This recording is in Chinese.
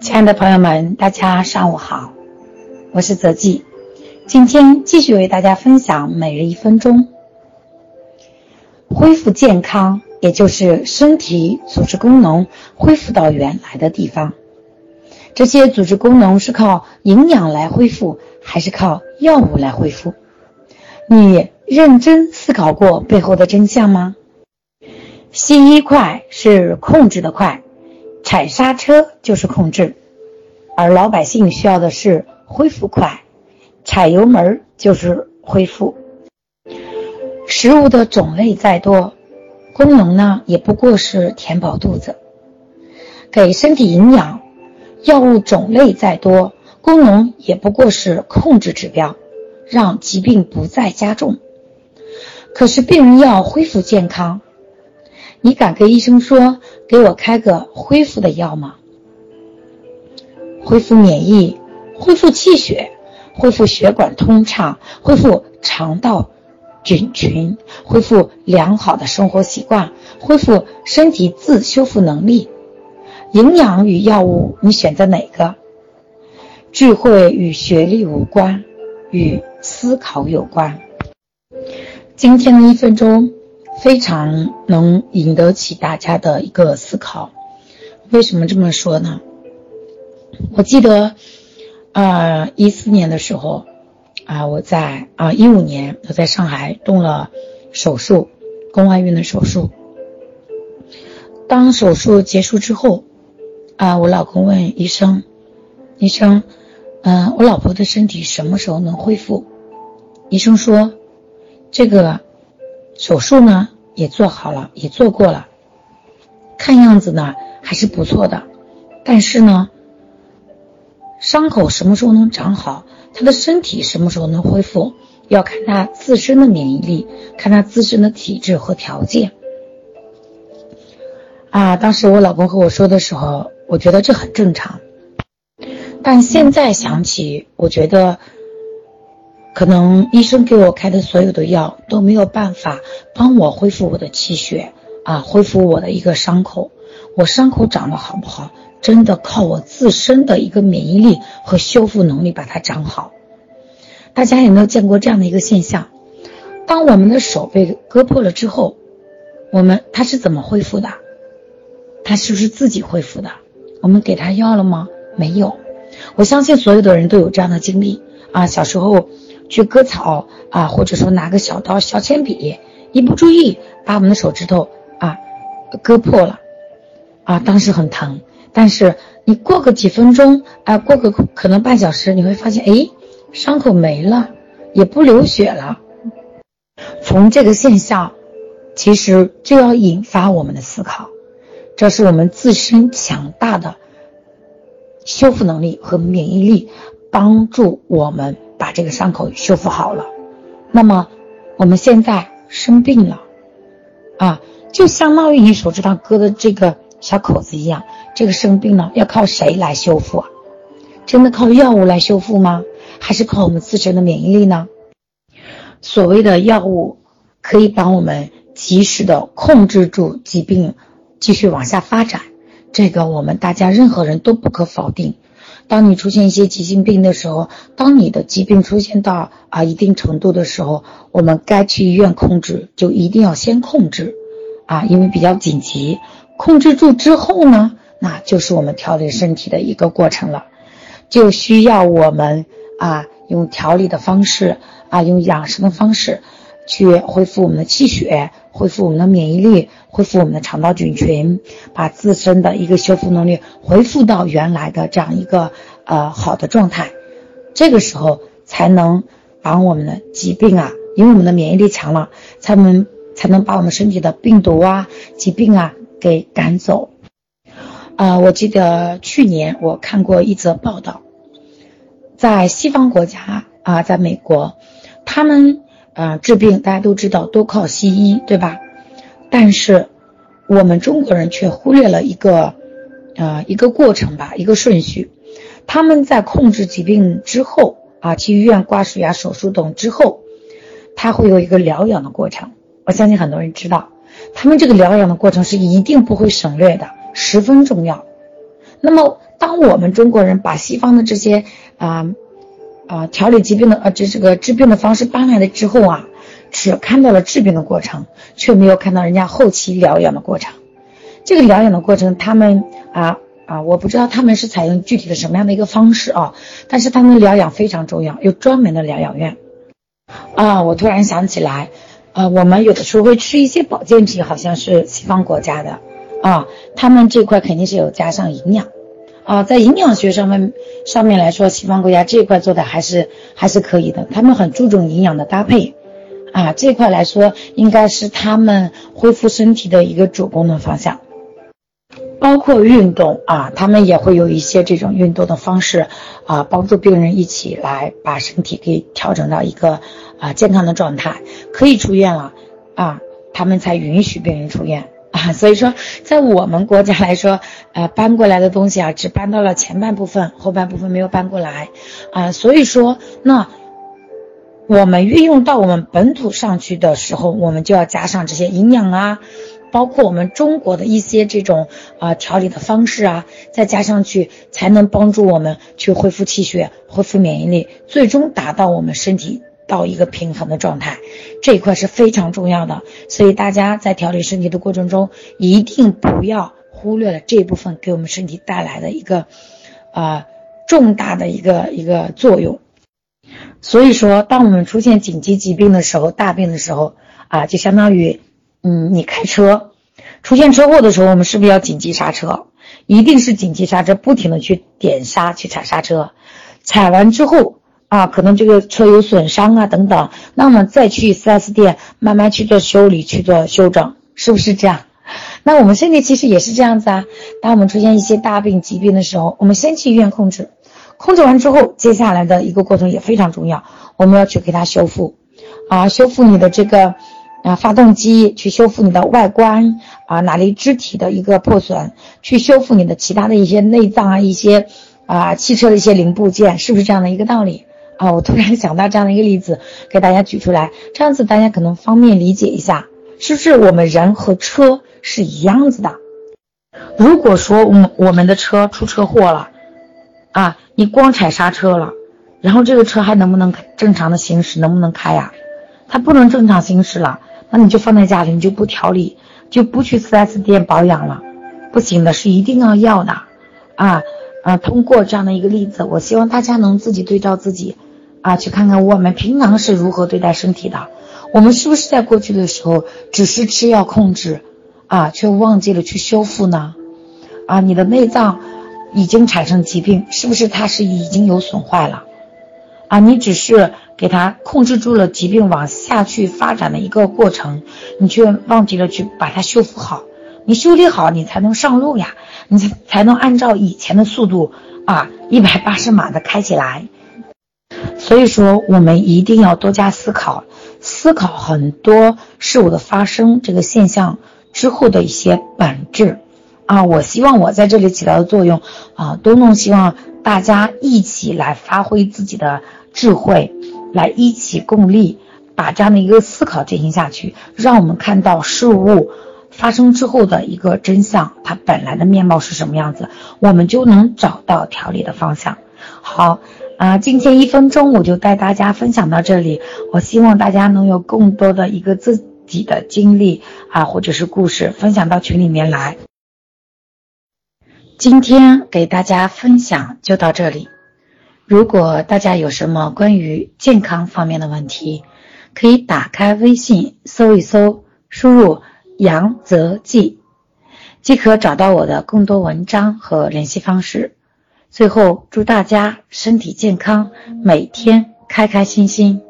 亲爱的朋友们，大家上午好，我是泽记，今天继续为大家分享每日一分钟，恢复健康，也就是身体组织功能恢复到原来的地方。这些组织功能是靠营养来恢复，还是靠药物来恢复？你认真思考过背后的真相吗？西医快是控制的快。踩刹车就是控制，而老百姓需要的是恢复快，踩油门就是恢复。食物的种类再多，功能呢也不过是填饱肚子，给身体营养；药物种类再多，功能也不过是控制指标，让疾病不再加重。可是病人要恢复健康。你敢跟医生说给我开个恢复的药吗？恢复免疫，恢复气血，恢复血管通畅，恢复肠道菌群，恢复良好的生活习惯，恢复身体自修复能力。营养与药物，你选择哪个？智慧与学历无关，与思考有关。今天的一分钟。非常能引得起大家的一个思考，为什么这么说呢？我记得，呃，一四年的时候，啊，我在啊一五年我在上海动了手术，宫外孕的手术。当手术结束之后，啊，我老公问医生，医生，嗯，我老婆的身体什么时候能恢复？医生说，这个。手术呢也做好了，也做过了，看样子呢还是不错的，但是呢，伤口什么时候能长好，他的身体什么时候能恢复，要看他自身的免疫力，看他自身的体质和条件。啊，当时我老公和我说的时候，我觉得这很正常，但现在想起，我觉得。可能医生给我开的所有的药都没有办法帮我恢复我的气血啊，恢复我的一个伤口。我伤口长得好不好，真的靠我自身的一个免疫力和修复能力把它长好。大家有没有见过这样的一个现象？当我们的手被割破了之后，我们它是怎么恢复的？它是不是自己恢复的？我们给他药了吗？没有。我相信所有的人都有这样的经历啊，小时候。去割草啊，或者说拿个小刀、小铅笔，一不注意把我们的手指头啊割破了，啊，当时很疼。但是你过个几分钟，啊，过个可能半小时，你会发现，哎，伤口没了，也不流血了。从这个现象，其实就要引发我们的思考，这是我们自身强大的修复能力和免疫力，帮助我们。把这个伤口修复好了，那么我们现在生病了，啊，就相当于你手指上割的这个小口子一样。这个生病呢，要靠谁来修复啊？真的靠药物来修复吗？还是靠我们自身的免疫力呢？所谓的药物可以帮我们及时的控制住疾病，继续往下发展，这个我们大家任何人都不可否定。当你出现一些急性病的时候，当你的疾病出现到啊一定程度的时候，我们该去医院控制，就一定要先控制，啊，因为比较紧急。控制住之后呢，那就是我们调理身体的一个过程了，就需要我们啊用调理的方式啊用养生的方式。去恢复我们的气血，恢复我们的免疫力，恢复我们的肠道菌群，把自身的一个修复能力恢复到原来的这样一个呃好的状态，这个时候才能把我们的疾病啊，因为我们的免疫力强了，才能才能把我们身体的病毒啊、疾病啊给赶走。啊，我记得去年我看过一则报道，在西方国家啊，在美国，他们。啊，治病大家都知道都靠西医，对吧？但是我们中国人却忽略了一个，啊，一个过程吧，一个顺序。他们在控制疾病之后，啊，去医院挂水啊、手术等之后，他会有一个疗养的过程。我相信很多人知道，他们这个疗养的过程是一定不会省略的，十分重要。那么，当我们中国人把西方的这些啊啊调理疾病的呃这这个治病的方式搬来了之后啊，只看到了治病的过程，却没有看到人家后期疗养的过程。这个疗养的过程，他们啊啊，我不知道他们是采用具体的什么样的一个方式啊，但是他们疗养非常重要，有专门的疗养院。啊，我突然想起来，呃，我们有的时候会吃一些保健品，好像是西方国家的啊，他们这块肯定是有加上营养啊，在营养学上面上面来说，西方国家这一块做的还是还是可以的，他们很注重营养的搭配啊，这块来说应该是他们恢复身体的一个主功能方向。包括运动啊，他们也会有一些这种运动的方式啊，帮助病人一起来把身体给调整到一个啊健康的状态，可以出院了啊，他们才允许病人出院啊。所以说，在我们国家来说，呃，搬过来的东西啊，只搬到了前半部分，后半部分没有搬过来啊。所以说，那我们运用到我们本土上去的时候，我们就要加上这些营养啊。包括我们中国的一些这种啊调理的方式啊，再加上去，才能帮助我们去恢复气血、恢复免疫力，最终达到我们身体到一个平衡的状态。这一块是非常重要的，所以大家在调理身体的过程中，一定不要忽略了这部分给我们身体带来的一个啊重大的一个一个作用。所以说，当我们出现紧急疾病的时候、大病的时候啊，就相当于。嗯，你开车出现车祸的时候，我们是不是要紧急刹车？一定是紧急刹车，不停的去点刹去踩刹车，踩完之后啊，可能这个车有损伤啊等等，那么再去 4S 店慢慢去做修理去做修整，是不是这样？那我们身体其实也是这样子啊。当我们出现一些大病疾病的时候，我们先去医院控制，控制完之后，接下来的一个过程也非常重要，我们要去给它修复啊，修复你的这个。啊，发动机去修复你的外观啊，哪里肢体的一个破损，去修复你的其他的一些内脏啊，一些啊汽车的一些零部件，是不是这样的一个道理啊？我突然想到这样的一个例子，给大家举出来，这样子大家可能方便理解一下，是不是我们人和车是一样子的？如果说我们我们的车出车祸了，啊，你光踩刹车了，然后这个车还能不能正常的行驶，能不能开呀？它不能正常行驶了。那你就放在家里，你就不调理，就不去 4S 店保养了，不行的，是一定要要的，啊啊！通过这样的一个例子，我希望大家能自己对照自己，啊，去看看我们平常是如何对待身体的，我们是不是在过去的时候只是吃药控制，啊，却忘记了去修复呢？啊，你的内脏已经产生疾病，是不是它是已经有损坏了？啊，你只是。给它控制住了疾病往下去发展的一个过程，你却忘记了去把它修复好。你修理好，你才能上路呀，你才能按照以前的速度啊，一百八十码的开起来。所以说，我们一定要多加思考，思考很多事物的发生这个现象之后的一些本质啊。我希望我在这里起到的作用啊，都能希望大家一起来发挥自己的智慧。来一起共力，把这样的一个思考进行下去，让我们看到事物发生之后的一个真相，它本来的面貌是什么样子，我们就能找到调理的方向。好，啊，今天一分钟我就带大家分享到这里，我希望大家能有更多的一个自己的经历啊，或者是故事分享到群里面来。今天给大家分享就到这里。如果大家有什么关于健康方面的问题，可以打开微信搜一搜，输入“杨泽记”，即可找到我的更多文章和联系方式。最后，祝大家身体健康，每天开开心心。